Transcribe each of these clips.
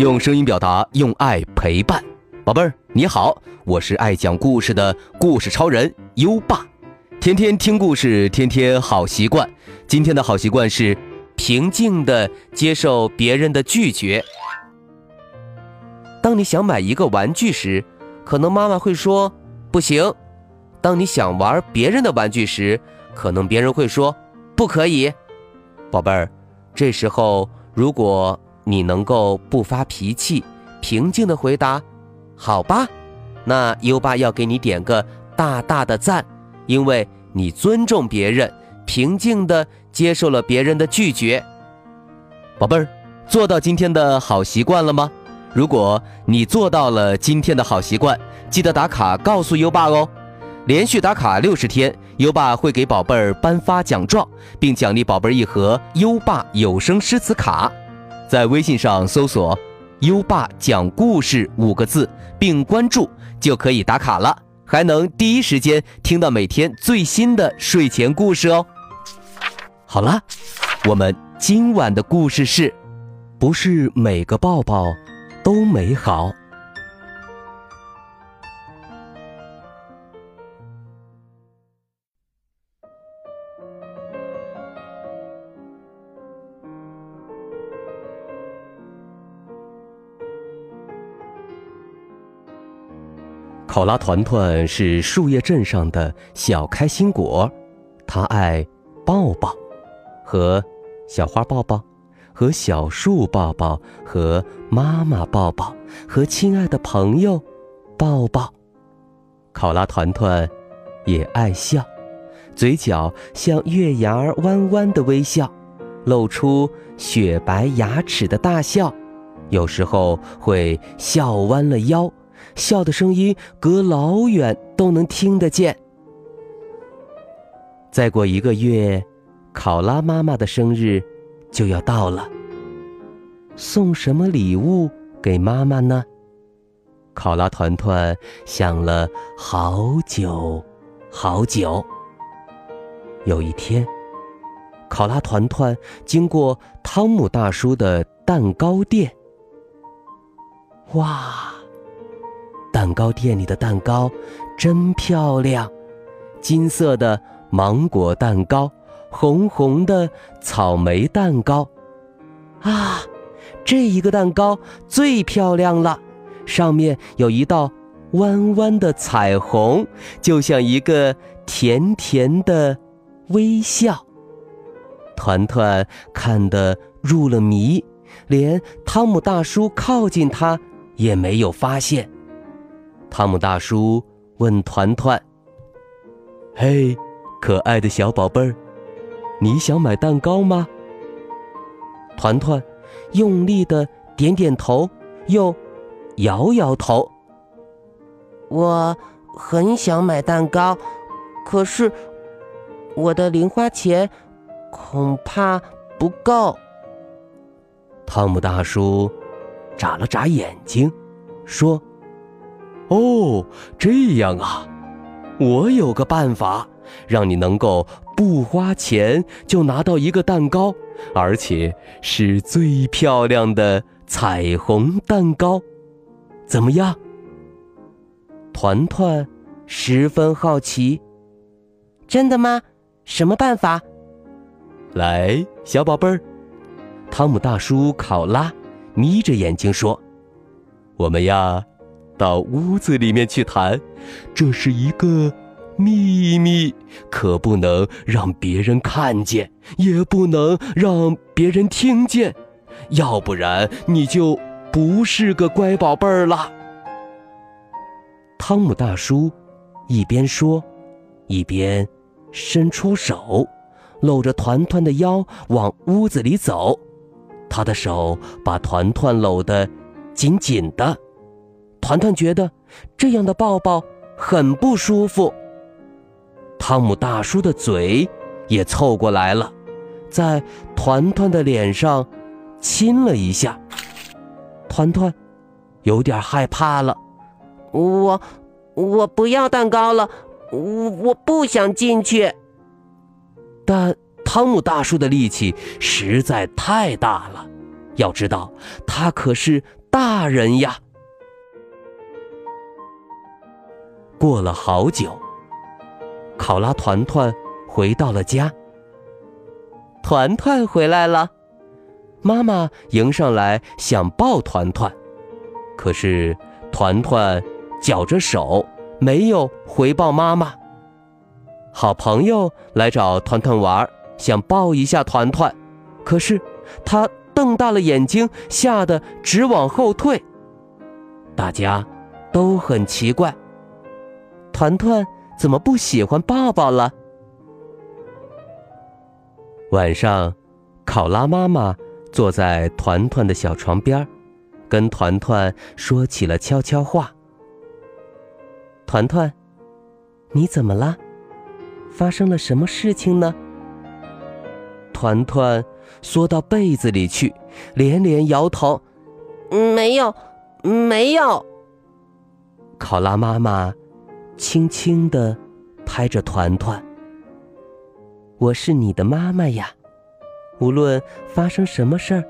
用声音表达，用爱陪伴。宝贝儿，你好，我是爱讲故事的故事超人优爸。天天听故事，天天好习惯。今天的好习惯是平静的接受别人的拒绝。当你想买一个玩具时，可能妈妈会说不行；当你想玩别人的玩具时，可能别人会说不可以。宝贝儿，这时候如果你能够不发脾气，平静的回答，好吧，那优爸要给你点个大大的赞，因为你尊重别人，平静的接受了别人的拒绝。宝贝儿，做到今天的好习惯了吗？如果你做到了今天的好习惯，记得打卡告诉优爸哦。连续打卡六十天，优爸会给宝贝儿颁发奖状，并奖励宝贝儿一盒优爸有声诗词卡。在微信上搜索“优爸讲故事”五个字，并关注就可以打卡了，还能第一时间听到每天最新的睡前故事哦。好了，我们今晚的故事是：不是每个抱抱都美好。考拉团团是树叶镇上的小开心果，它爱抱抱，和小花抱抱，和小树抱抱，和妈妈抱抱，和亲爱的朋友抱抱。考拉团团也爱笑，嘴角像月牙儿弯弯的微笑，露出雪白牙齿的大笑，有时候会笑弯了腰。笑的声音隔老远都能听得见。再过一个月，考拉妈妈的生日就要到了。送什么礼物给妈妈呢？考拉团团想了好久，好久。有一天，考拉团团经过汤姆大叔的蛋糕店。哇！蛋糕店里的蛋糕真漂亮，金色的芒果蛋糕，红红的草莓蛋糕，啊，这一个蛋糕最漂亮了，上面有一道弯弯的彩虹，就像一个甜甜的微笑。团团看得入了迷，连汤姆大叔靠近他也没有发现。汤姆大叔问团团：“嘿，可爱的小宝贝儿，你想买蛋糕吗？”团团用力的点点头，又摇摇头。我很想买蛋糕，可是我的零花钱恐怕不够。汤姆大叔眨了眨眼睛，说。哦，这样啊，我有个办法，让你能够不花钱就拿到一个蛋糕，而且是最漂亮的彩虹蛋糕，怎么样？团团十分好奇。真的吗？什么办法？来，小宝贝儿，汤姆大叔考拉眯着眼睛说：“我们呀。”到屋子里面去谈，这是一个秘密，可不能让别人看见，也不能让别人听见，要不然你就不是个乖宝贝儿了。汤姆大叔一边说，一边伸出手，搂着团团的腰往屋子里走，他的手把团团搂得紧紧的。团团觉得这样的抱抱很不舒服。汤姆大叔的嘴也凑过来了，在团团的脸上亲了一下。团团有点害怕了，我我不要蛋糕了，我我不想进去。但汤姆大叔的力气实在太大了，要知道他可是大人呀。过了好久，考拉团团回到了家。团团回来了，妈妈迎上来想抱团团，可是团团绞着手，没有回报妈妈。好朋友来找团团玩，想抱一下团团，可是他瞪大了眼睛，吓得直往后退。大家都很奇怪，团团怎么不喜欢爸爸了？晚上，考拉妈妈坐在团团的小床边，跟团团说起了悄悄话。团团，你怎么了？发生了什么事情呢？团团缩到被子里去，连连摇头：“没有，没有。”考拉妈妈轻轻地拍着团团。我是你的妈妈呀，无论发生什么事儿，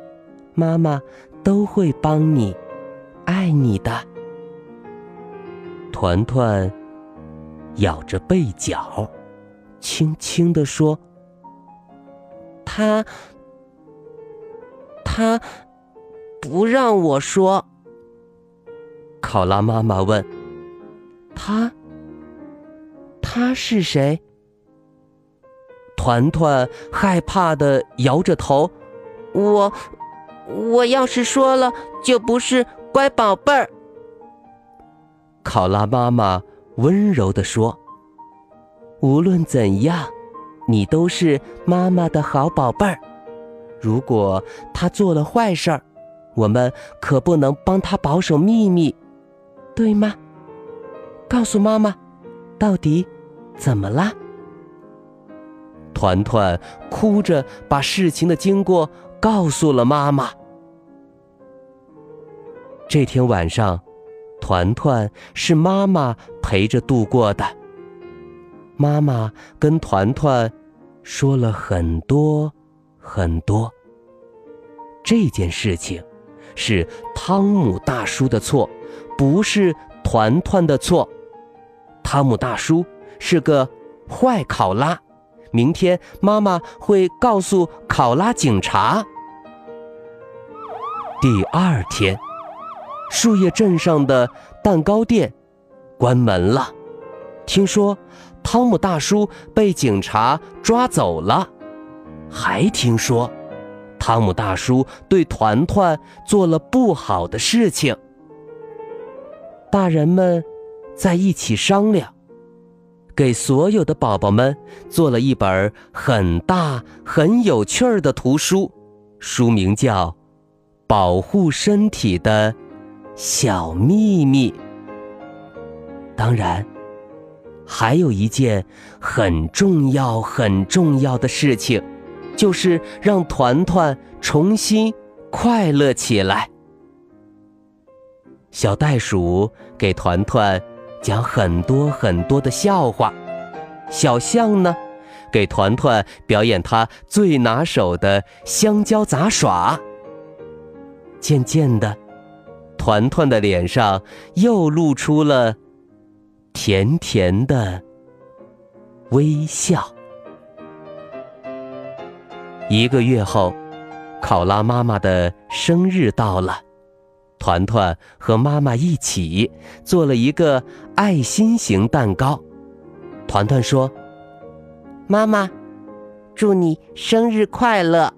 妈妈都会帮你，爱你的。团团咬着被角，轻轻地说：“他，他不让我说。”考拉妈妈问：“他，他是谁？”团团害怕的摇着头，我，我要是说了，就不是乖宝贝儿。考拉妈妈温柔的说：“无论怎样，你都是妈妈的好宝贝儿。如果他做了坏事儿，我们可不能帮他保守秘密，对吗？告诉妈妈，到底怎么了？”团团哭着把事情的经过告诉了妈妈。这天晚上，团团是妈妈陪着度过的。妈妈跟团团说了很多很多。这件事情是汤姆大叔的错，不是团团的错。汤姆大叔是个坏考拉。明天妈妈会告诉考拉警察。第二天，树叶镇上的蛋糕店关门了。听说汤姆大叔被警察抓走了，还听说汤姆大叔对团团做了不好的事情。大人们在一起商量。给所有的宝宝们做了一本很大、很有趣儿的图书，书名叫《保护身体的小秘密》。当然，还有一件很重要、很重要的事情，就是让团团重新快乐起来。小袋鼠给团团。讲很多很多的笑话，小象呢，给团团表演他最拿手的香蕉杂耍。渐渐的，团团的脸上又露出了甜甜的微笑。一个月后，考拉妈妈的生日到了。团团和妈妈一起做了一个爱心型蛋糕。团团说：“妈妈，祝你生日快乐。”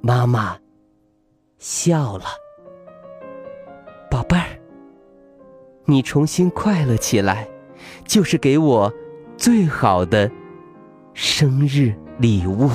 妈妈笑了。宝贝儿，你重新快乐起来，就是给我最好的生日礼物。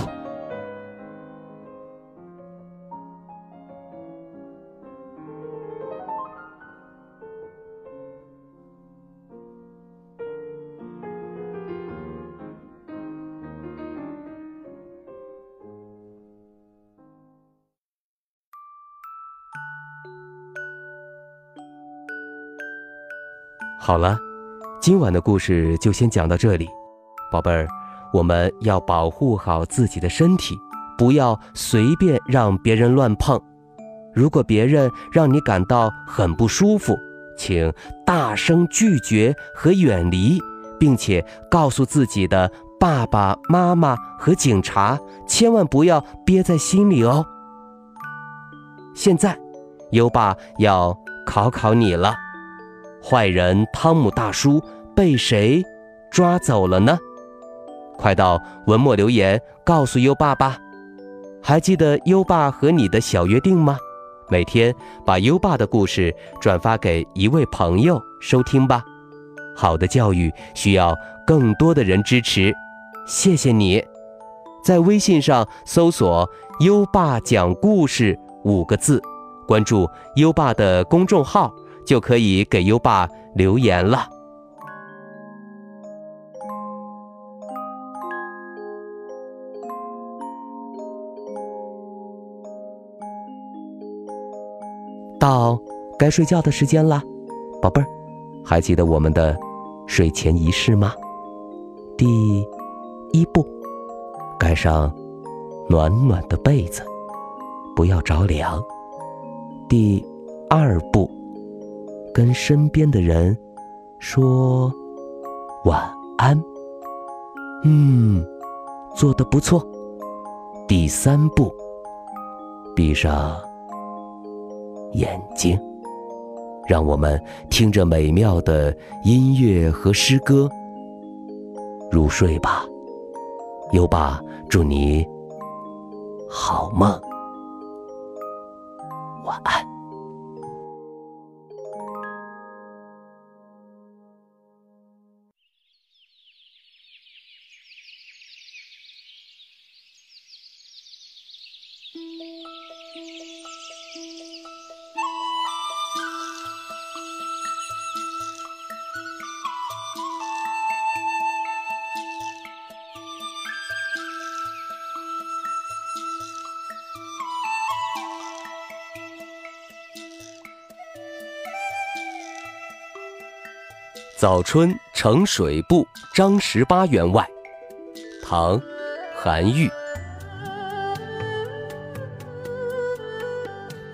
好了，今晚的故事就先讲到这里，宝贝儿，我们要保护好自己的身体，不要随便让别人乱碰。如果别人让你感到很不舒服，请大声拒绝和远离，并且告诉自己的爸爸妈妈和警察，千万不要憋在心里哦。现在，优爸要考考你了：坏人汤姆大叔被谁抓走了呢？快到文末留言告诉优爸吧。还记得优爸和你的小约定吗？每天把优爸的故事转发给一位朋友收听吧。好的教育需要更多的人支持，谢谢你。在微信上搜索“优爸讲故事”五个字，关注优爸的公众号，就可以给优爸留言了。到该睡觉的时间了，宝贝儿，还记得我们的睡前仪式吗？第一步，盖上暖暖的被子，不要着凉。第二步，跟身边的人说晚安。嗯，做的不错。第三步，闭上。眼睛，让我们听着美妙的音乐和诗歌入睡吧。优爸，祝你好梦，晚安。早春呈水部张十八员外，唐·韩愈。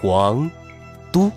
皇都。